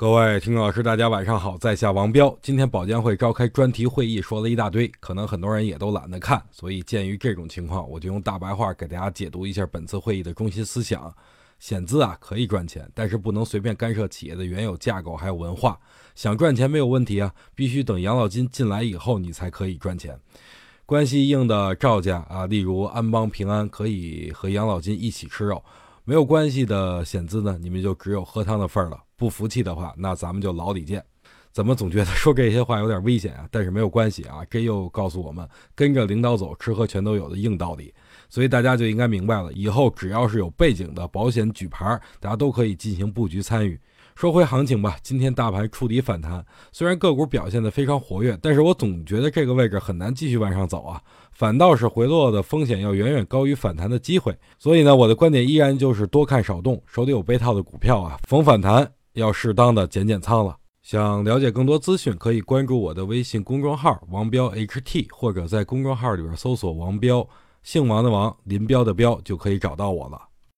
各位听众老师，大家晚上好，在下王彪。今天保监会召开专题会议，说了一大堆，可能很多人也都懒得看，所以鉴于这种情况，我就用大白话给大家解读一下本次会议的中心思想。险资啊可以赚钱，但是不能随便干涉企业的原有架构还有文化。想赚钱没有问题啊，必须等养老金进来以后，你才可以赚钱。关系硬的赵家啊，例如安邦、平安，可以和养老金一起吃肉；没有关系的险资呢，你们就只有喝汤的份儿了。不服气的话，那咱们就牢里见。怎么总觉得说这些话有点危险啊？但是没有关系啊，这又告诉我们跟着领导走，吃喝全都有的硬道理。所以大家就应该明白了，以后只要是有背景的保险举牌，大家都可以进行布局参与。说回行情吧，今天大盘触底反弹，虽然个股表现的非常活跃，但是我总觉得这个位置很难继续往上走啊，反倒是回落的风险要远远高于反弹的机会。所以呢，我的观点依然就是多看少动，手里有被套的股票啊，逢反弹。要适当的减减仓了。想了解更多资讯，可以关注我的微信公众号“王彪 HT”，或者在公众号里边搜索“王彪”，姓王的王，林彪的彪，就可以找到我了。